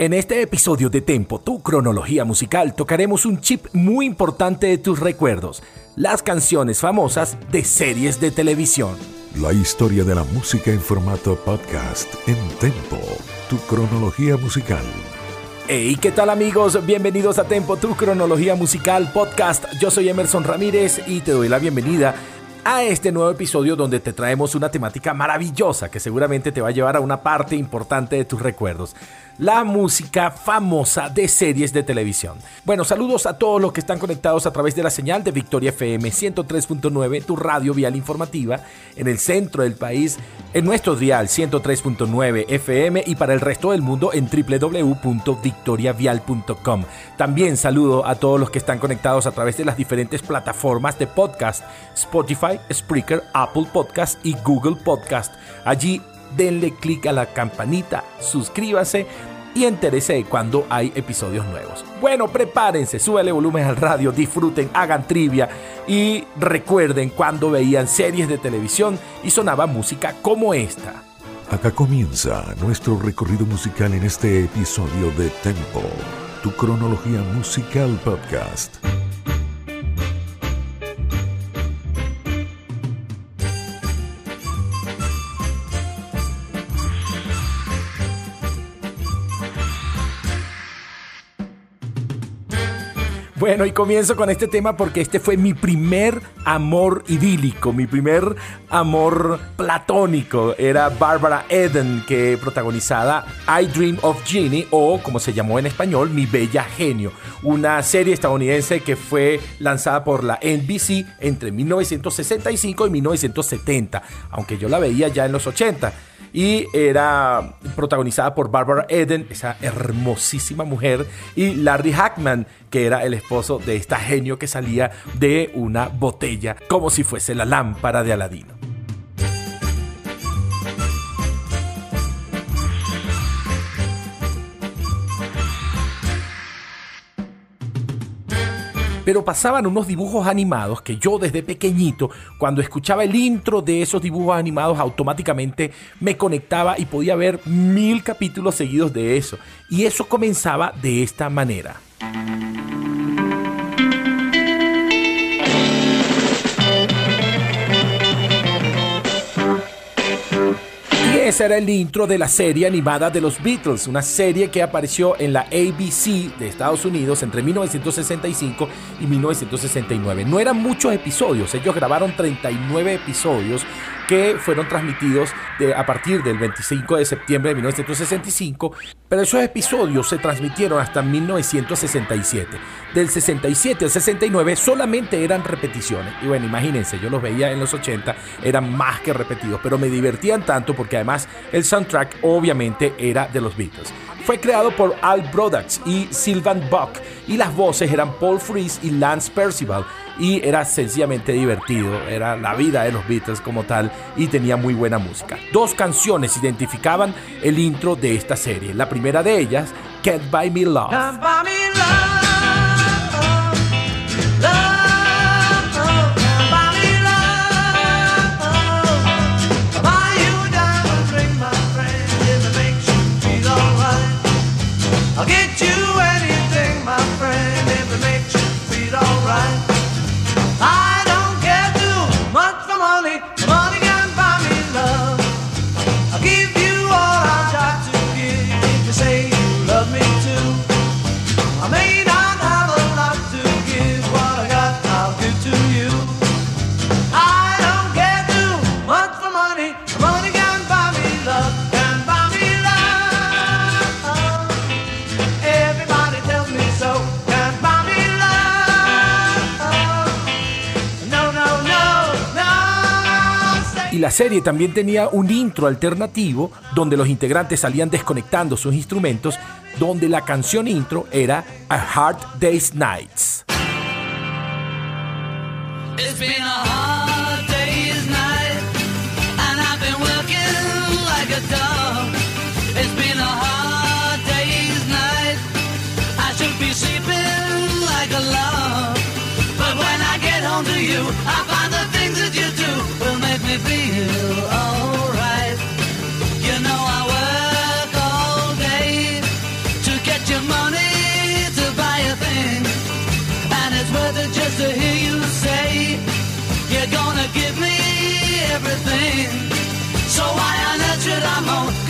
En este episodio de Tempo, tu cronología musical, tocaremos un chip muy importante de tus recuerdos, las canciones famosas de series de televisión. La historia de la música en formato podcast en Tempo, tu cronología musical. Hey, ¿qué tal amigos? Bienvenidos a Tempo, tu cronología musical podcast. Yo soy Emerson Ramírez y te doy la bienvenida a este nuevo episodio donde te traemos una temática maravillosa que seguramente te va a llevar a una parte importante de tus recuerdos la música famosa de series de televisión. Bueno, saludos a todos los que están conectados a través de la señal de Victoria FM 103.9, tu radio vial informativa, en el centro del país, en nuestro dial 103.9 FM y para el resto del mundo en www.victoriavial.com. También saludo a todos los que están conectados a través de las diferentes plataformas de podcast, Spotify, Spreaker, Apple Podcast y Google Podcast. Allí denle clic a la campanita, suscríbase y entérese de cuando hay episodios nuevos. Bueno, prepárense, súbele volumen al radio, disfruten, hagan trivia y recuerden cuando veían series de televisión y sonaba música como esta. Acá comienza nuestro recorrido musical en este episodio de Tempo, tu cronología musical podcast. Bueno, y comienzo con este tema porque este fue mi primer amor idílico, mi primer amor platónico. Era Barbara Eden, que protagonizada I Dream of Jeannie, o como se llamó en español, Mi Bella Genio. Una serie estadounidense que fue lanzada por la NBC entre 1965 y 1970, aunque yo la veía ya en los 80 y era protagonizada por Barbara Eden, esa hermosísima mujer, y Larry Hackman, que era el esposo de esta genio que salía de una botella como si fuese la lámpara de Aladino. Pero pasaban unos dibujos animados que yo desde pequeñito, cuando escuchaba el intro de esos dibujos animados, automáticamente me conectaba y podía ver mil capítulos seguidos de eso. Y eso comenzaba de esta manera. Ese era el intro de la serie animada de los Beatles, una serie que apareció en la ABC de Estados Unidos entre 1965 y 1969. No eran muchos episodios, ellos grabaron 39 episodios que fueron transmitidos a partir del 25 de septiembre de 1965, pero esos episodios se transmitieron hasta 1967. Del 67 al 69 solamente eran repeticiones. Y bueno, imagínense, yo los veía en los 80, eran más que repetidos, pero me divertían tanto porque además el soundtrack obviamente era de los Beatles. Fue creado por Al Brodach y Sylvan Buck y las voces eran Paul Frees y Lance Percival y era sencillamente divertido, era la vida de los Beatles como tal y tenía muy buena música. Dos canciones identificaban el intro de esta serie. La primera de ellas, Can't Buy Me Love. La serie también tenía un intro alternativo donde los integrantes salían desconectando sus instrumentos, donde la canción intro era A Hard Day's Nights. Tempo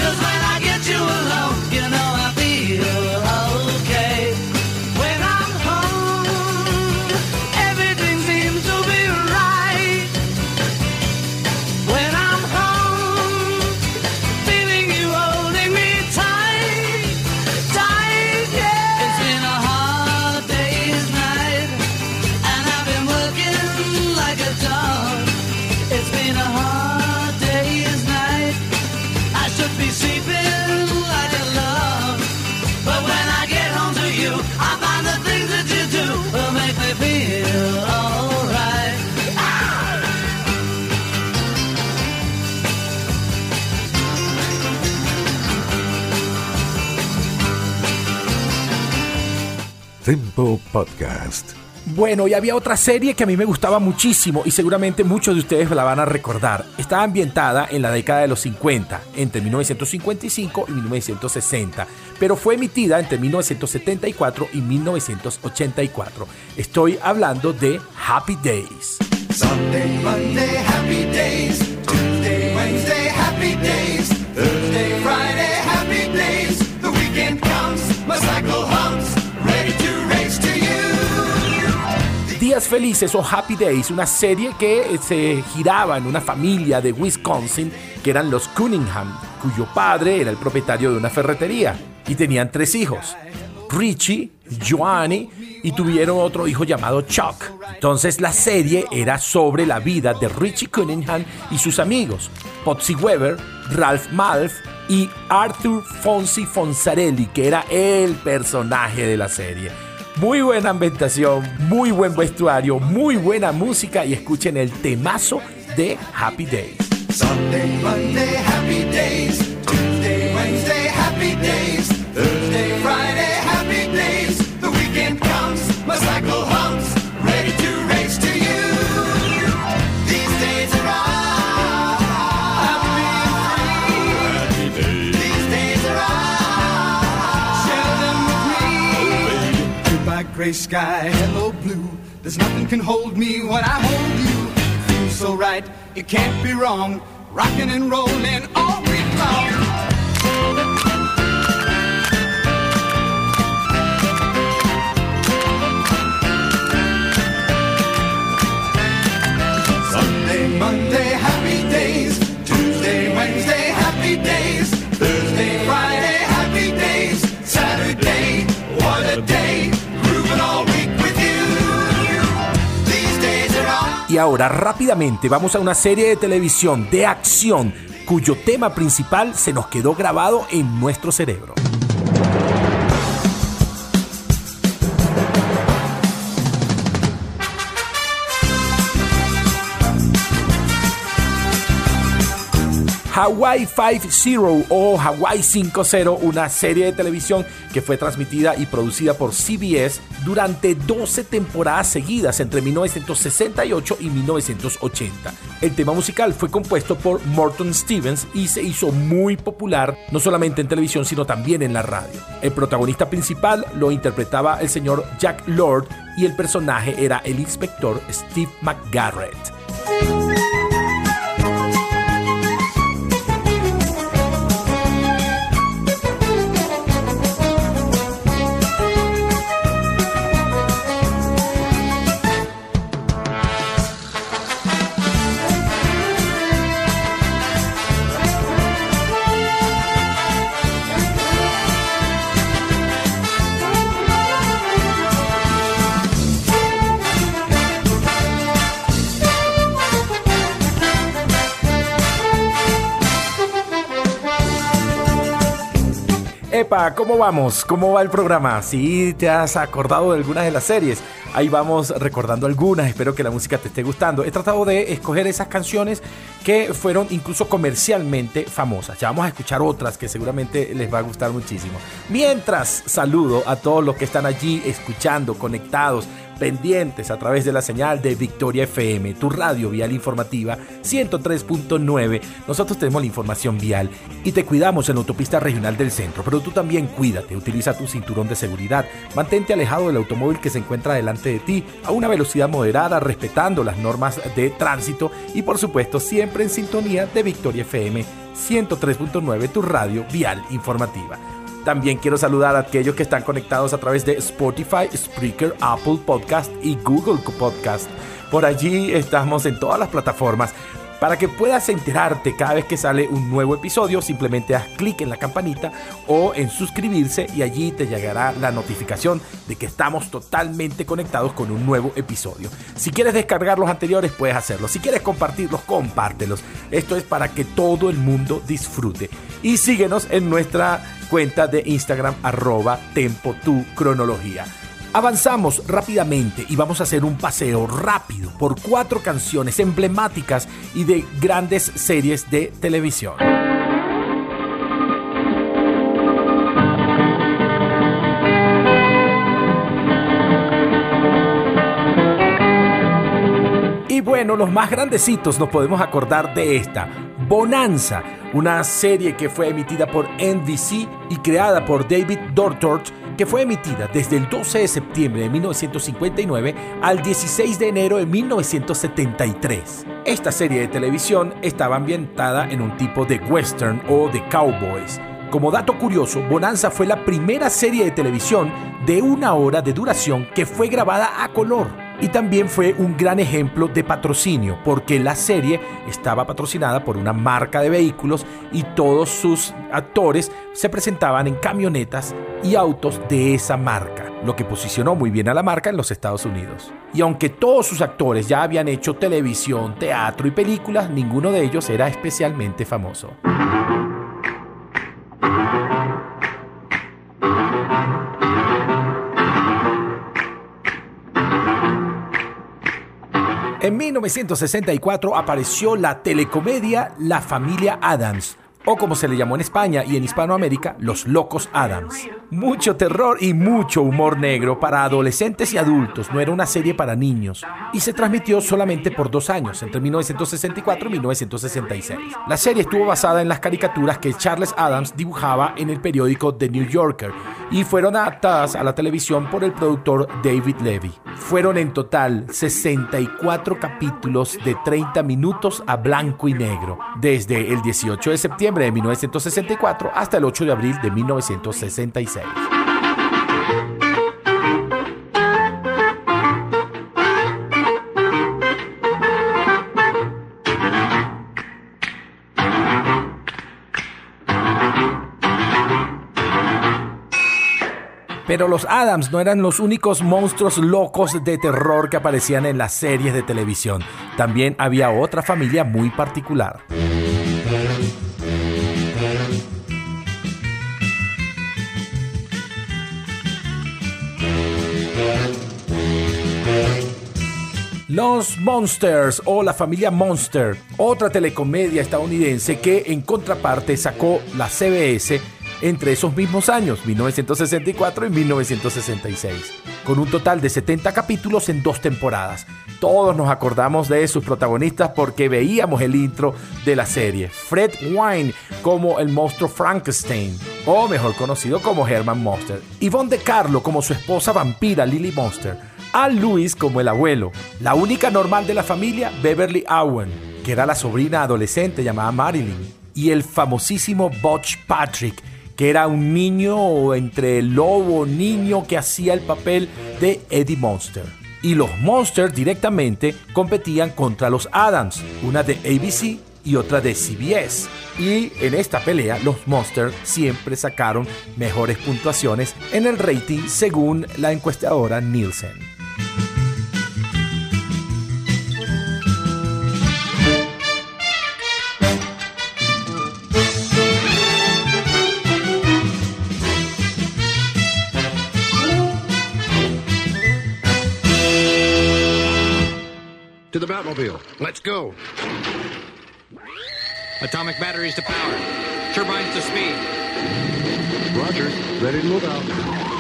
Bueno, y había otra serie que a mí me gustaba muchísimo y seguramente muchos de ustedes la van a recordar. Estaba ambientada en la década de los 50, entre 1955 y 1960, pero fue emitida entre 1974 y 1984. Estoy hablando de Happy Days. Happy days. Felices o Happy Days, una serie que eh, se giraba en una familia de Wisconsin que eran los Cunningham, cuyo padre era el propietario de una ferretería y tenían tres hijos, Richie, Joanny y tuvieron otro hijo llamado Chuck. Entonces la serie era sobre la vida de Richie Cunningham y sus amigos, Potsy Weber, Ralph Malf y Arthur Fonsi Fonsarelli, que era el personaje de la serie. Muy buena ambientación, muy buen vestuario, muy buena música y escuchen el temazo de Happy Days. Happy days. Gray sky, hello blue. There's nothing can hold me when I hold you. Feels so right, it can't be wrong. Rocking and rolling all week long. Sunday, Monday, Y ahora rápidamente vamos a una serie de televisión de acción cuyo tema principal se nos quedó grabado en nuestro cerebro. Hawaii 5-0 o Hawaii 5-0, una serie de televisión que fue transmitida y producida por CBS durante 12 temporadas seguidas entre 1968 y 1980. El tema musical fue compuesto por Morton Stevens y se hizo muy popular no solamente en televisión sino también en la radio. El protagonista principal lo interpretaba el señor Jack Lord y el personaje era el inspector Steve McGarrett. Epa, ¿cómo vamos? ¿Cómo va el programa? Si te has acordado de algunas de las series, ahí vamos recordando algunas, espero que la música te esté gustando. He tratado de escoger esas canciones que fueron incluso comercialmente famosas. Ya vamos a escuchar otras que seguramente les va a gustar muchísimo. Mientras saludo a todos los que están allí escuchando, conectados, pendientes a través de la señal de Victoria FM, tu radio vial informativa 103.9. Nosotros tenemos la información vial y te cuidamos en la autopista regional del centro, pero tú también cuídate, utiliza tu cinturón de seguridad, mantente alejado del automóvil que se encuentra delante de ti a una velocidad moderada, respetando las normas de tránsito y por supuesto siempre en sintonía de Victoria FM 103.9, tu radio vial informativa. También quiero saludar a aquellos que están conectados a través de Spotify, Spreaker, Apple Podcast y Google Podcast. Por allí estamos en todas las plataformas. Para que puedas enterarte cada vez que sale un nuevo episodio, simplemente haz clic en la campanita o en suscribirse y allí te llegará la notificación de que estamos totalmente conectados con un nuevo episodio. Si quieres descargar los anteriores, puedes hacerlo. Si quieres compartirlos, compártelos. Esto es para que todo el mundo disfrute. Y síguenos en nuestra cuenta de Instagram arroba tempo tu cronología. Avanzamos rápidamente y vamos a hacer un paseo rápido por cuatro canciones emblemáticas y de grandes series de televisión. Y bueno, los más grandecitos nos podemos acordar de esta, Bonanza, una serie que fue emitida por NBC y creada por David Dortort que fue emitida desde el 12 de septiembre de 1959 al 16 de enero de 1973. Esta serie de televisión estaba ambientada en un tipo de western o de cowboys. Como dato curioso, Bonanza fue la primera serie de televisión de una hora de duración que fue grabada a color y también fue un gran ejemplo de patrocinio, porque la serie estaba patrocinada por una marca de vehículos y todos sus actores se presentaban en camionetas y autos de esa marca, lo que posicionó muy bien a la marca en los Estados Unidos. Y aunque todos sus actores ya habían hecho televisión, teatro y películas, ninguno de ellos era especialmente famoso. En 1964 apareció la telecomedia La familia Adams, o como se le llamó en España y en Hispanoamérica, Los Locos Adams. Mucho terror y mucho humor negro para adolescentes y adultos, no era una serie para niños, y se transmitió solamente por dos años, entre 1964 y 1966. La serie estuvo basada en las caricaturas que Charles Adams dibujaba en el periódico The New Yorker y fueron adaptadas a la televisión por el productor David Levy. Fueron en total 64 capítulos de 30 minutos a blanco y negro, desde el 18 de septiembre de 1964 hasta el 8 de abril de 1966. Pero los Adams no eran los únicos monstruos locos de terror que aparecían en las series de televisión. También había otra familia muy particular. Los Monsters o la familia Monster, otra telecomedia estadounidense que en contraparte sacó la CBS entre esos mismos años, 1964 y 1966, con un total de 70 capítulos en dos temporadas. Todos nos acordamos de sus protagonistas porque veíamos el intro de la serie. Fred Wine como el monstruo Frankenstein, o mejor conocido como Herman Monster. Yvonne de Carlo como su esposa vampira Lily Monster. Al Lewis como el abuelo. La única normal de la familia, Beverly Owen, que era la sobrina adolescente llamada Marilyn. Y el famosísimo Butch Patrick, que era un niño entre lobo, niño que hacía el papel de Eddie Monster. Y los Monsters directamente competían contra los Adams, una de ABC y otra de CBS. Y en esta pelea los Monsters siempre sacaron mejores puntuaciones en el rating según la encuestadora Nielsen. Batmobile. Let's go. Atomic batteries to power. Turbines to speed. Roger. Ready to move out.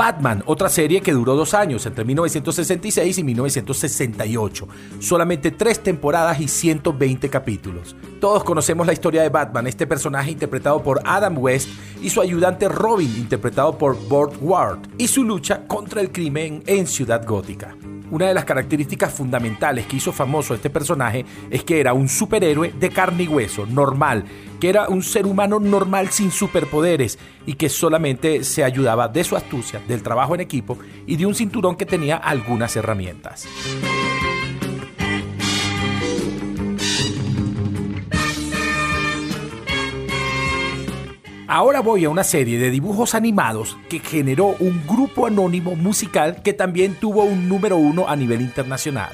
Batman, otra serie que duró dos años, entre 1966 y 1968. Solamente tres temporadas y 120 capítulos. Todos conocemos la historia de Batman, este personaje interpretado por Adam West y su ayudante Robin, interpretado por Burt Ward, y su lucha contra el crimen en Ciudad Gótica. Una de las características fundamentales que hizo famoso a este personaje es que era un superhéroe de carne y hueso, normal, que era un ser humano normal sin superpoderes y que solamente se ayudaba de su astucia, del trabajo en equipo y de un cinturón que tenía algunas herramientas. Ahora voy a una serie de dibujos animados que generó un grupo anónimo musical que también tuvo un número uno a nivel internacional.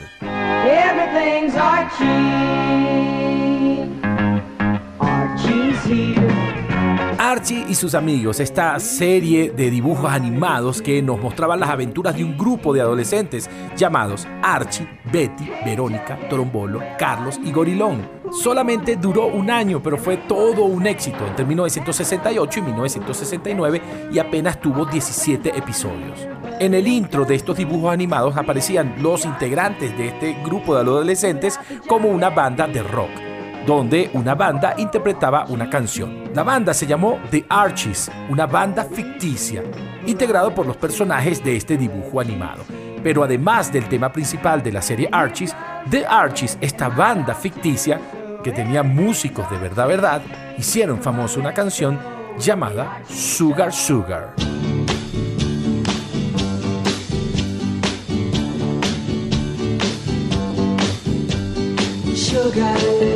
Archie y sus amigos, esta serie de dibujos animados que nos mostraban las aventuras de un grupo de adolescentes llamados Archie, Betty, Verónica, Trombolo, Carlos y Gorilón. Solamente duró un año, pero fue todo un éxito entre 1968 y 1969 y apenas tuvo 17 episodios. En el intro de estos dibujos animados aparecían los integrantes de este grupo de adolescentes como una banda de rock donde una banda interpretaba una canción. La banda se llamó The Archies, una banda ficticia, integrado por los personajes de este dibujo animado. Pero además del tema principal de la serie Archies, The Archies, esta banda ficticia, que tenía músicos de verdad, verdad, hicieron famosa una canción llamada Sugar Sugar. Sugar.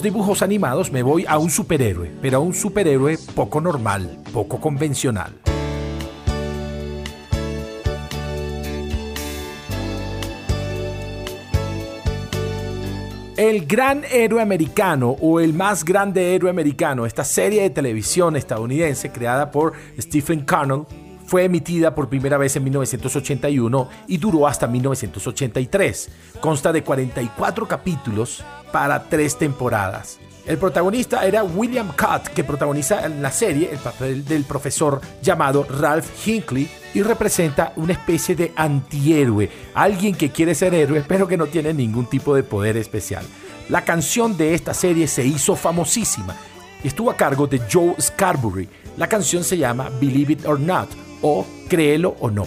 dibujos animados me voy a un superhéroe, pero a un superhéroe poco normal, poco convencional. El gran héroe americano o el más grande héroe americano, esta serie de televisión estadounidense creada por Stephen Connell, fue emitida por primera vez en 1981 y duró hasta 1983. Consta de 44 capítulos para tres temporadas. El protagonista era William Cutt, que protagoniza en la serie el papel del profesor llamado Ralph Hinckley y representa una especie de antihéroe, alguien que quiere ser héroe pero que no tiene ningún tipo de poder especial. La canción de esta serie se hizo famosísima y estuvo a cargo de Joe Scarbury. La canción se llama Believe It or Not o Créelo o No.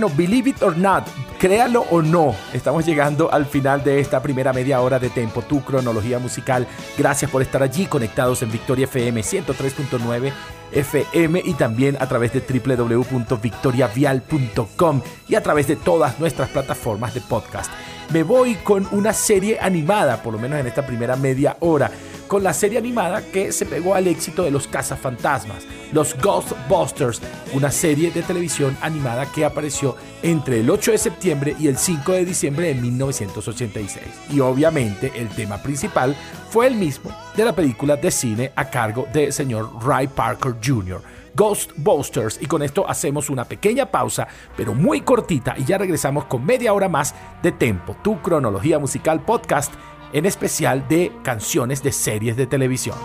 Bueno, believe it or not, créalo o no, estamos llegando al final de esta primera media hora de Tempo, tu cronología musical. Gracias por estar allí conectados en Victoria FM 103.9 FM y también a través de www.victoriavial.com y a través de todas nuestras plataformas de podcast. Me voy con una serie animada, por lo menos en esta primera media hora con la serie animada que se pegó al éxito de los cazafantasmas, los Ghostbusters, una serie de televisión animada que apareció entre el 8 de septiembre y el 5 de diciembre de 1986. Y obviamente el tema principal fue el mismo de la película de cine a cargo del señor Ray Parker Jr. Ghostbusters y con esto hacemos una pequeña pausa pero muy cortita y ya regresamos con media hora más de Tempo, tu cronología musical podcast en especial de canciones de series de televisión.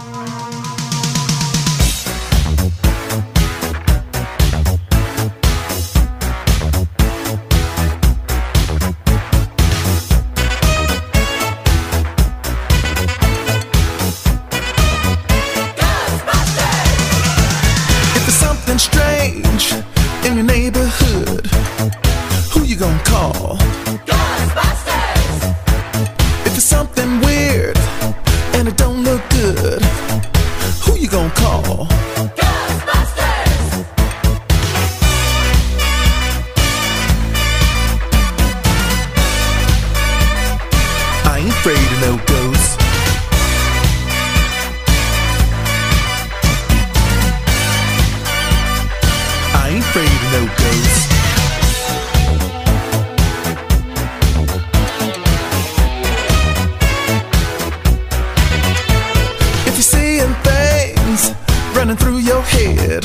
head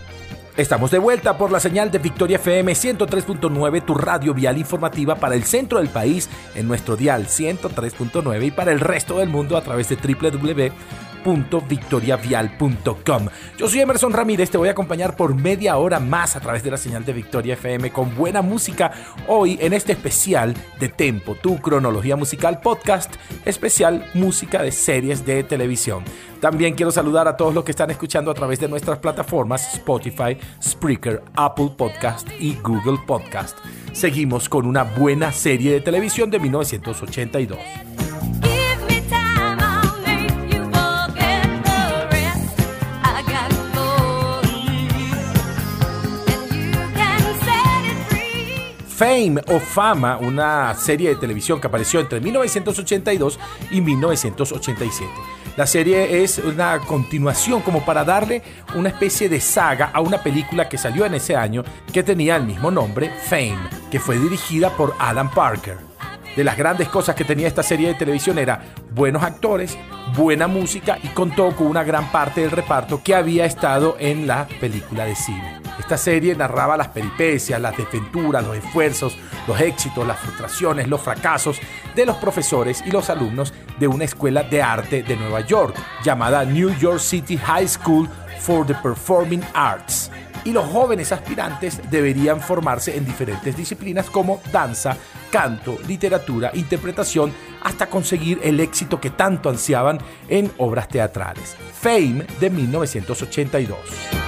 Estamos de vuelta por la señal de Victoria FM 103.9, tu radio vial informativa para el centro del país en nuestro dial 103.9 y para el resto del mundo a través de www.victoriavial.com. Yo soy Emerson Ramírez, te voy a acompañar por media hora más a través de la señal de Victoria FM con buena música hoy en este especial de Tempo, tu cronología musical podcast, especial música de series de televisión. También quiero saludar a todos los que están escuchando a través de nuestras plataformas Spotify, Spreaker, Apple Podcast y Google Podcast. Seguimos con una buena serie de televisión de 1982. Fame o Fama, una serie de televisión que apareció entre 1982 y 1987. La serie es una continuación como para darle una especie de saga a una película que salió en ese año que tenía el mismo nombre, Fame, que fue dirigida por Adam Parker. De las grandes cosas que tenía esta serie de televisión era buenos actores, buena música y contó con una gran parte del reparto que había estado en la película de cine. Esta serie narraba las peripecias, las desventuras, los esfuerzos, los éxitos, las frustraciones, los fracasos de los profesores y los alumnos de una escuela de arte de Nueva York llamada New York City High School for the Performing Arts. Y los jóvenes aspirantes deberían formarse en diferentes disciplinas como danza, canto, literatura, interpretación, hasta conseguir el éxito que tanto ansiaban en obras teatrales. Fame de 1982.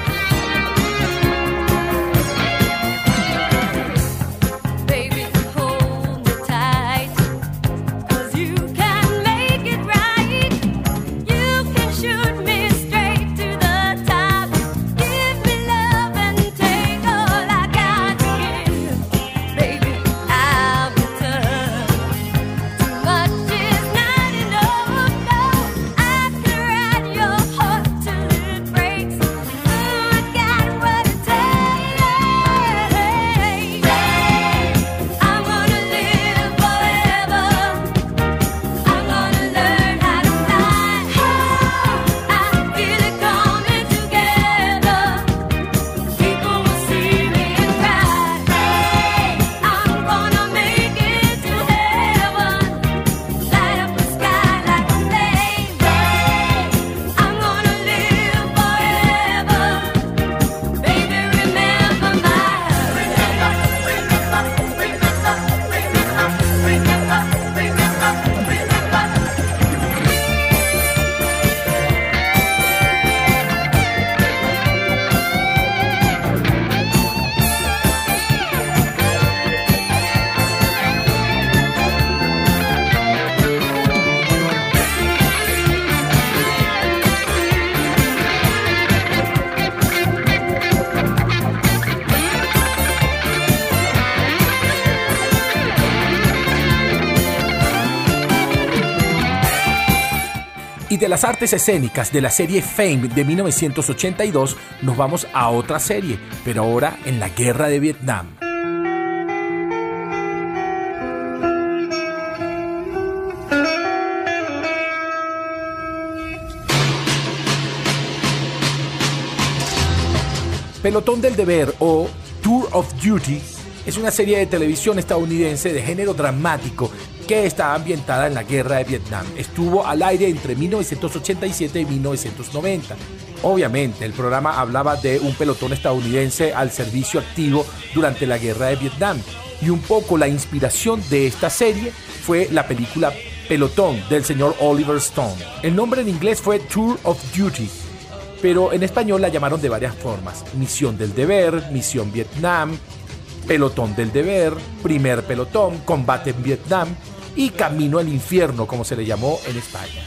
Las artes escénicas de la serie Fame de 1982 nos vamos a otra serie, pero ahora en la guerra de Vietnam. Pelotón del Deber o Tour of Duty es una serie de televisión estadounidense de género dramático que está ambientada en la guerra de Vietnam. Estuvo al aire entre 1987 y 1990. Obviamente, el programa hablaba de un pelotón estadounidense al servicio activo durante la guerra de Vietnam. Y un poco la inspiración de esta serie fue la película Pelotón del señor Oliver Stone. El nombre en inglés fue Tour of Duty, pero en español la llamaron de varias formas. Misión del deber, Misión Vietnam, Pelotón del deber, Primer pelotón, Combate en Vietnam y Camino al Infierno, como se le llamó en España.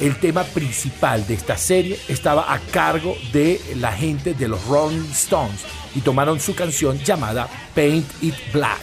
El tema principal de esta serie estaba a cargo de la gente de los Rolling Stones y tomaron su canción llamada Paint It Black.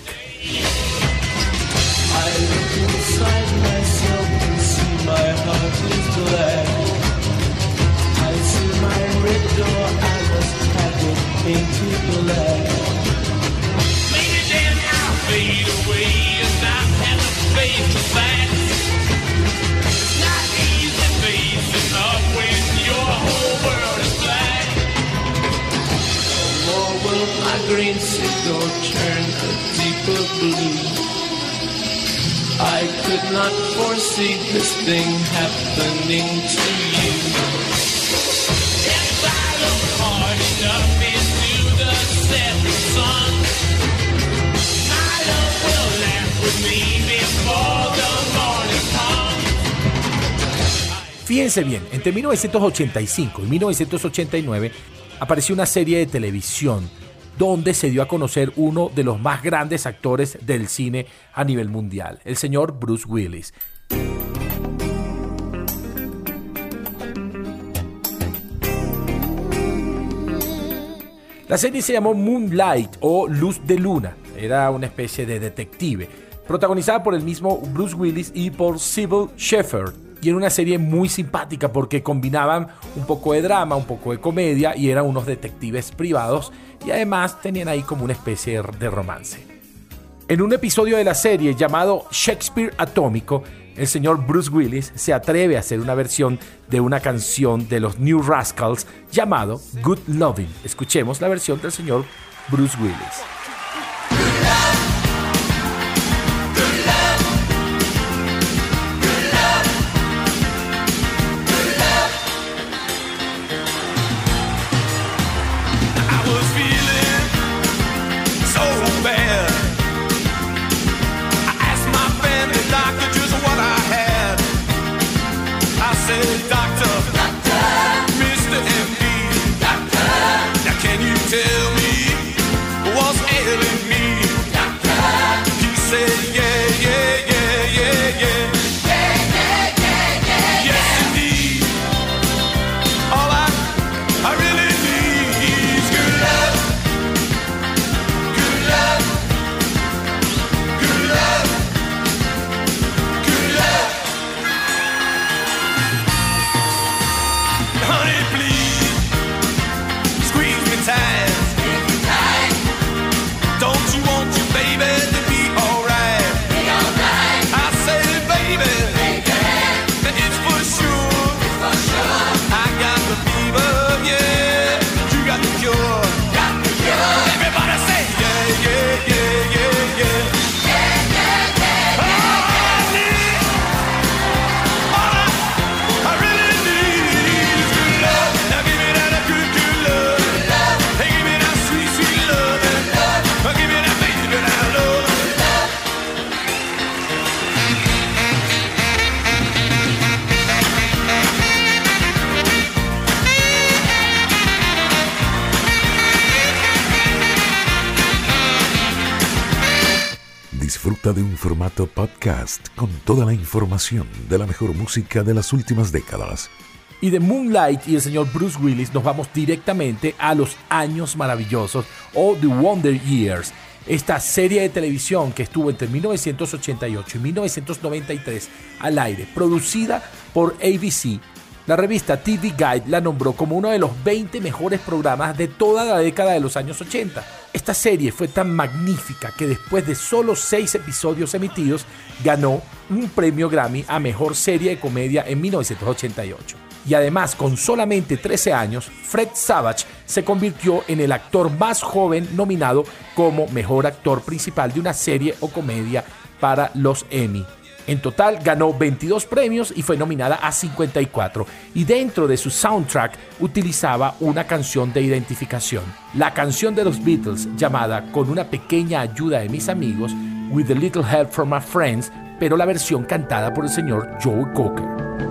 Entre 1985 y 1989 apareció una serie de televisión donde se dio a conocer uno de los más grandes actores del cine a nivel mundial, el señor Bruce Willis. La serie se llamó Moonlight o Luz de Luna. Era una especie de detective, protagonizada por el mismo Bruce Willis y por Sybil Shepherd. Y era una serie muy simpática porque combinaban un poco de drama, un poco de comedia y eran unos detectives privados y además tenían ahí como una especie de romance. En un episodio de la serie llamado Shakespeare Atómico, el señor Bruce Willis se atreve a hacer una versión de una canción de los New Rascals llamado Good Loving. Escuchemos la versión del señor Bruce Willis. De un formato podcast con toda la información de la mejor música de las últimas décadas. Y de Moonlight y el señor Bruce Willis nos vamos directamente a los años maravillosos o The Wonder Years. Esta serie de televisión que estuvo entre 1988 y 1993 al aire, producida por ABC, la revista TV Guide la nombró como uno de los 20 mejores programas de toda la década de los años 80. Esta serie fue tan magnífica que después de solo 6 episodios emitidos ganó un premio Grammy a Mejor Serie de Comedia en 1988. Y además, con solamente 13 años, Fred Savage se convirtió en el actor más joven nominado como Mejor Actor Principal de una serie o comedia para los Emmy. En total ganó 22 premios y fue nominada a 54. Y dentro de su soundtrack utilizaba una canción de identificación. La canción de los Beatles llamada Con una pequeña ayuda de mis amigos, With a Little Help from My Friends, pero la versión cantada por el señor Joe Cocker.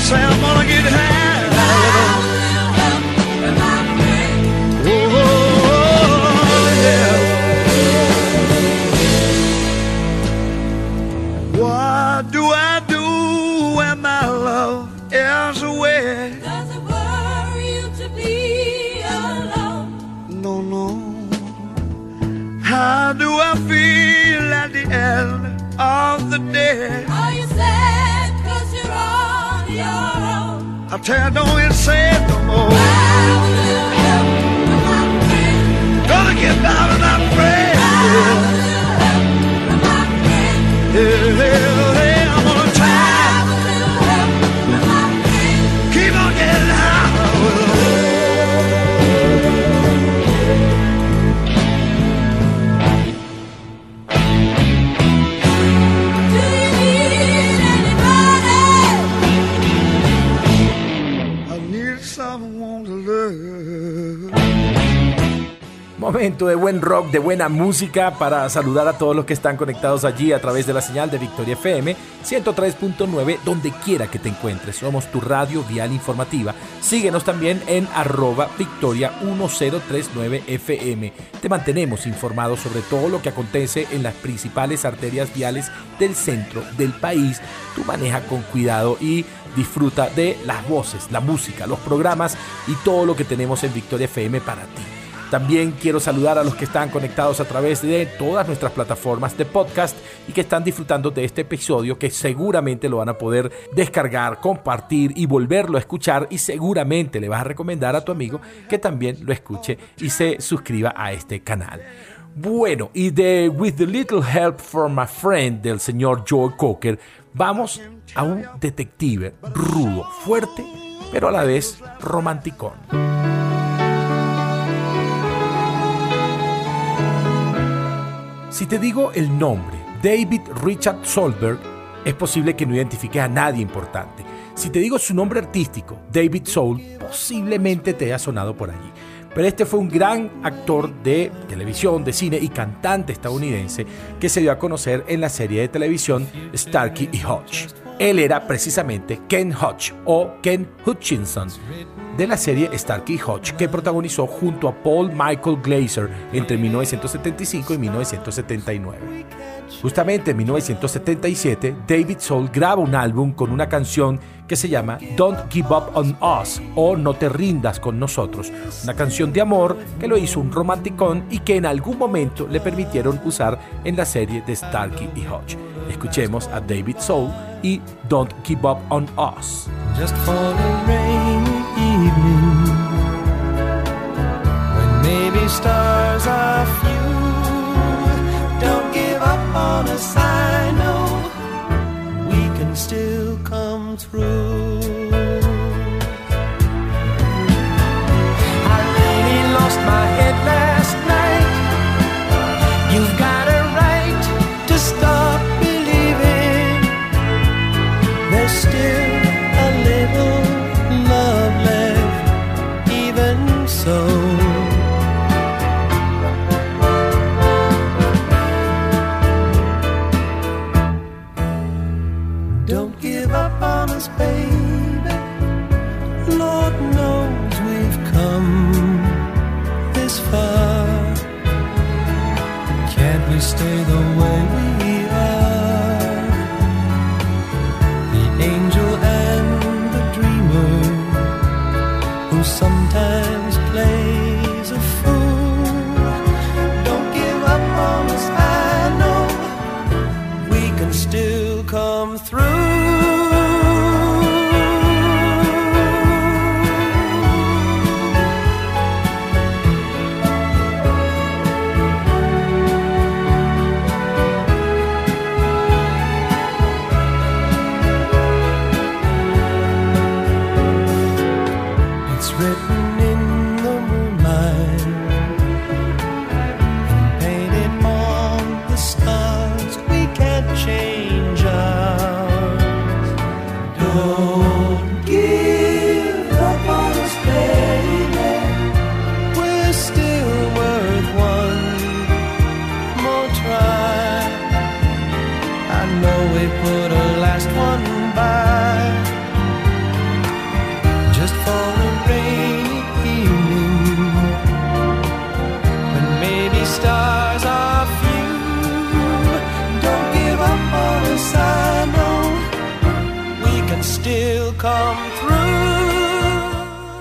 say I'm gonna get high. Oh, yeah. What do I do when my love is away? Does it worry you to be alone? No, no. How do I feel at the end of the day? I tell you, don't even say it no more. Have a little help from my friend. Gonna get out of my brain. Have a little help from my friend. Yeah, De buen rock, de buena música para saludar a todos los que están conectados allí a través de la señal de Victoria FM 103.9, donde quiera que te encuentres. Somos tu radio vial informativa. Síguenos también en arroba victoria 1039 FM. Te mantenemos informados sobre todo lo que acontece en las principales arterias viales del centro del país. Tú maneja con cuidado y disfruta de las voces, la música, los programas y todo lo que tenemos en Victoria FM para ti. También quiero saludar a los que están conectados a través de todas nuestras plataformas de podcast y que están disfrutando de este episodio que seguramente lo van a poder descargar, compartir y volverlo a escuchar y seguramente le vas a recomendar a tu amigo que también lo escuche y se suscriba a este canal. Bueno, y de With the Little Help from My Friend del señor Joe Cocker, vamos a un detective rudo, fuerte, pero a la vez romanticón. Si te digo el nombre, David Richard Solberg, es posible que no identifiques a nadie importante. Si te digo su nombre artístico, David Soul, posiblemente te haya sonado por allí. Pero este fue un gran actor de televisión, de cine y cantante estadounidense que se dio a conocer en la serie de televisión Starkey y Hutch. Él era precisamente Ken Hutch o Ken Hutchinson de la serie Starkey Hutch que protagonizó junto a Paul Michael Glazer entre 1975 y 1979. Justamente en 1977, David Soul graba un álbum con una canción que se llama Don't Give Up on Us o No te rindas con nosotros, una canción de amor que lo hizo un romanticón y que en algún momento le permitieron usar en la serie de Starkey y Hutch. Escuchemos a David Soul y Don't Give Up on Us. Stars are few. Don't give up on us, I know we can still come through. Who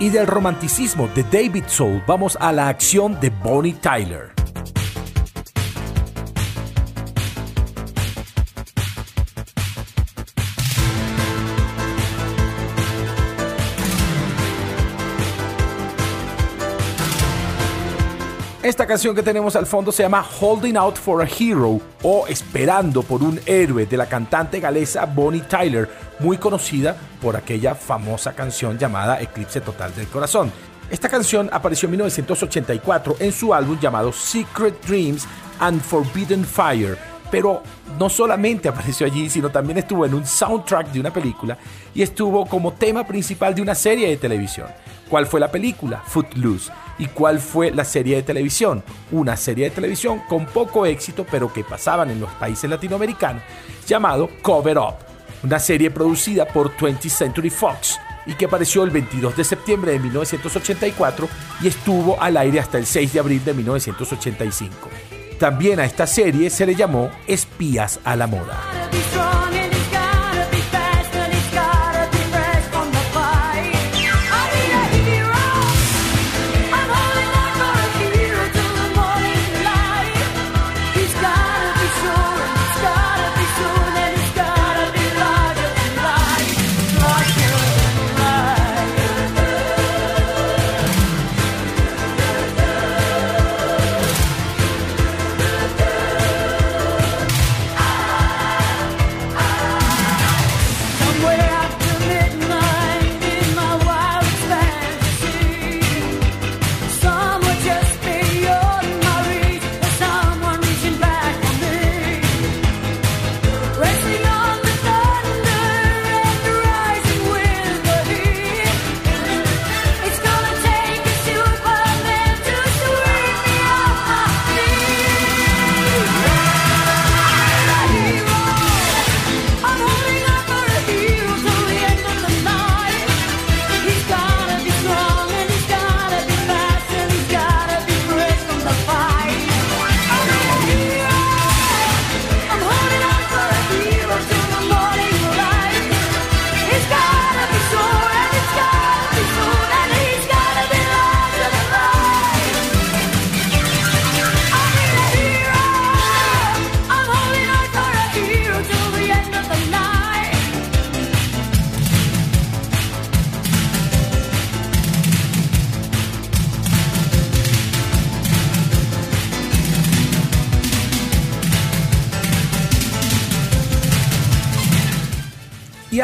del romanticismo de David Soul vamos a la acción de Bonnie Tyler. Esta canción que tenemos al fondo se llama Holding Out for a Hero o Esperando por un héroe de la cantante galesa Bonnie Tyler, muy conocida por aquella famosa canción llamada Eclipse Total del Corazón. Esta canción apareció en 1984 en su álbum llamado Secret Dreams and Forbidden Fire, pero no solamente apareció allí, sino también estuvo en un soundtrack de una película y estuvo como tema principal de una serie de televisión. ¿Cuál fue la película? Footloose. ¿Y cuál fue la serie de televisión? Una serie de televisión con poco éxito, pero que pasaban en los países latinoamericanos, llamado Cover Up. Una serie producida por 20th Century Fox y que apareció el 22 de septiembre de 1984 y estuvo al aire hasta el 6 de abril de 1985. También a esta serie se le llamó Espías a la Moda.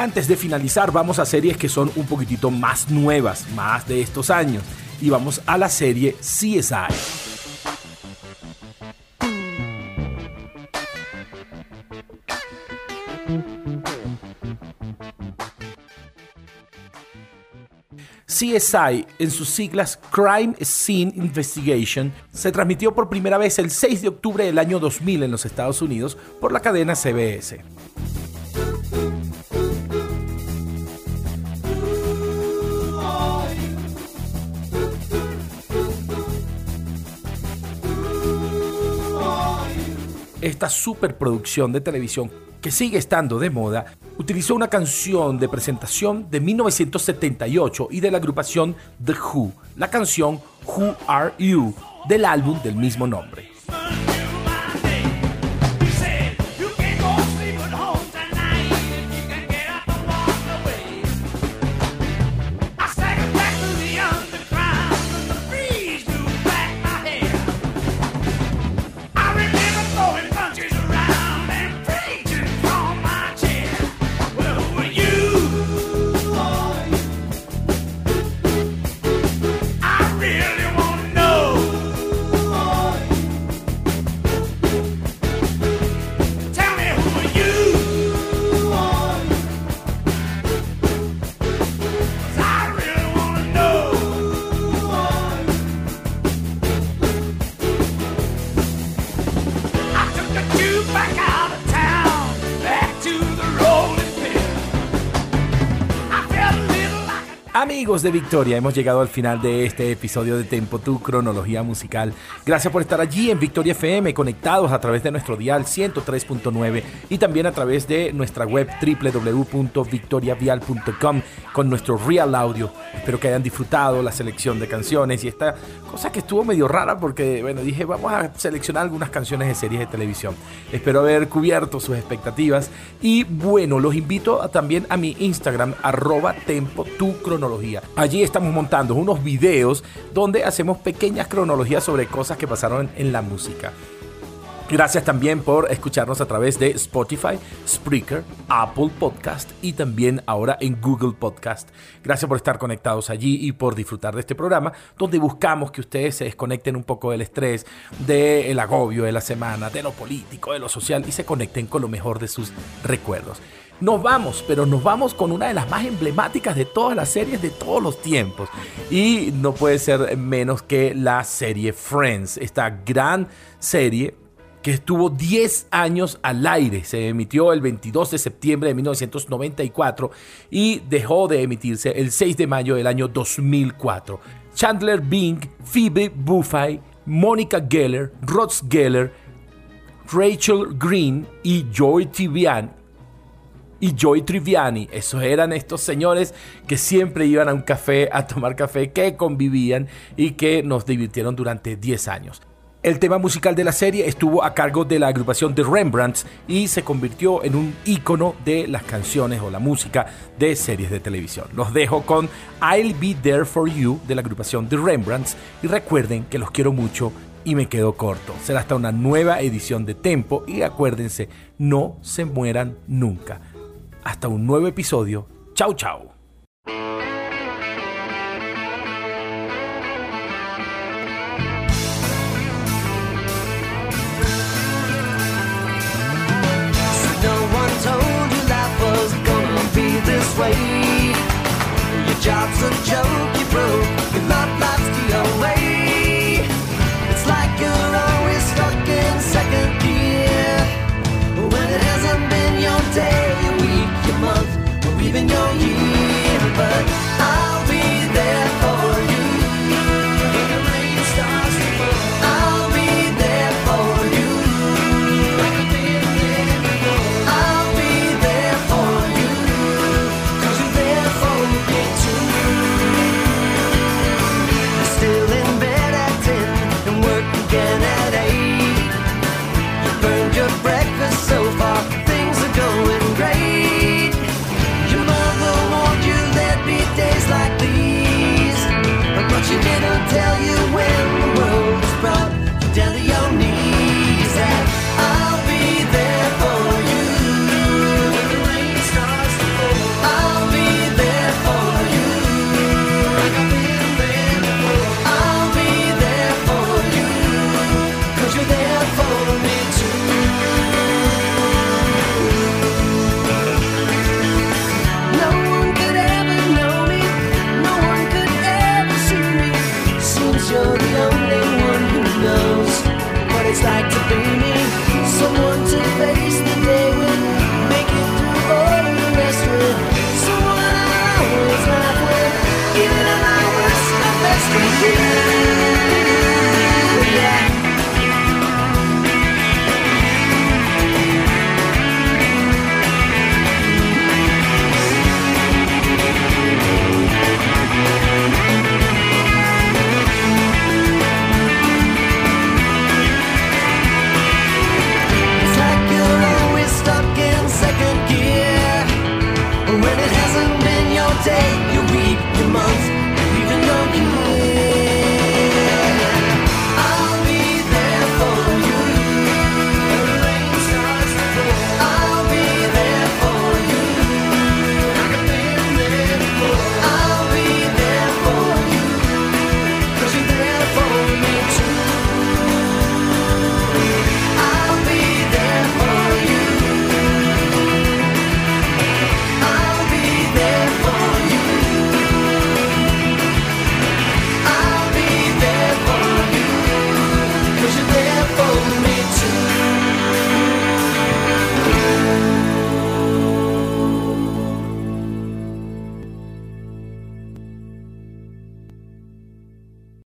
Antes de finalizar, vamos a series que son un poquitito más nuevas, más de estos años. Y vamos a la serie CSI. CSI, en sus siglas Crime Scene Investigation, se transmitió por primera vez el 6 de octubre del año 2000 en los Estados Unidos por la cadena CBS. Esta superproducción de televisión que sigue estando de moda, utilizó una canción de presentación de 1978 y de la agrupación The Who, la canción Who Are You, del álbum del mismo nombre. Amigos de Victoria, hemos llegado al final de este episodio de Tempo, tu cronología musical. Gracias por estar allí en Victoria FM, conectados a través de nuestro dial 103.9 y también a través de nuestra web www.victoriavial.com con nuestro Real Audio. Espero que hayan disfrutado la selección de canciones y esta cosa que estuvo medio rara porque, bueno, dije, vamos a seleccionar algunas canciones de series de televisión. Espero haber cubierto sus expectativas y, bueno, los invito a, también a mi Instagram, arroba tempo tu cronología. Allí estamos montando unos videos donde hacemos pequeñas cronologías sobre cosas que pasaron en la música. Gracias también por escucharnos a través de Spotify, Spreaker, Apple Podcast y también ahora en Google Podcast. Gracias por estar conectados allí y por disfrutar de este programa donde buscamos que ustedes se desconecten un poco del estrés, del agobio de la semana, de lo político, de lo social y se conecten con lo mejor de sus recuerdos. Nos vamos, pero nos vamos con una de las más emblemáticas de todas las series de todos los tiempos. Y no puede ser menos que la serie Friends, esta gran serie que estuvo 10 años al aire. Se emitió el 22 de septiembre de 1994 y dejó de emitirse el 6 de mayo del año 2004. Chandler Bing, Phoebe Buffay, Monica Geller, Ross Geller, Rachel Green y Joy Triviani y Joy Triviani. Esos eran estos señores que siempre iban a un café a tomar café, que convivían y que nos divirtieron durante 10 años. El tema musical de la serie estuvo a cargo de la agrupación The Rembrandts y se convirtió en un ícono de las canciones o la música de series de televisión. Los dejo con I'll Be There For You de la agrupación The Rembrandts y recuerden que los quiero mucho y me quedo corto. Será hasta una nueva edición de Tempo y acuérdense, no se mueran nunca. Hasta un nuevo episodio. Chau, chau. Way. Your job's a joke, you even your ear, but.